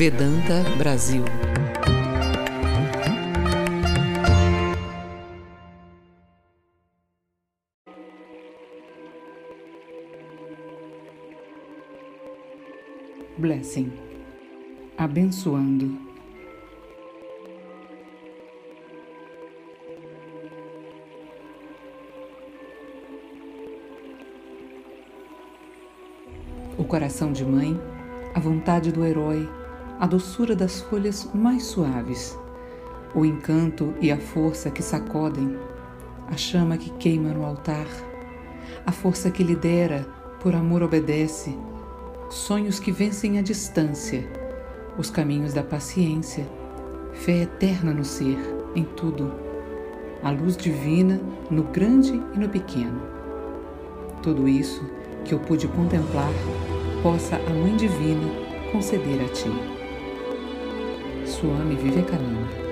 Vedanta Brasil. Blessing. Abençoando. O coração de mãe, a vontade do herói, a doçura das folhas mais suaves, o encanto e a força que sacodem, a chama que queima no altar, a força que lidera, por amor obedece, sonhos que vencem a distância, os caminhos da paciência, fé eterna no ser, em tudo, a luz divina no grande e no pequeno. Tudo isso que eu pude contemplar, possa a Mãe Divina conceder a ti. Swami Vivekananda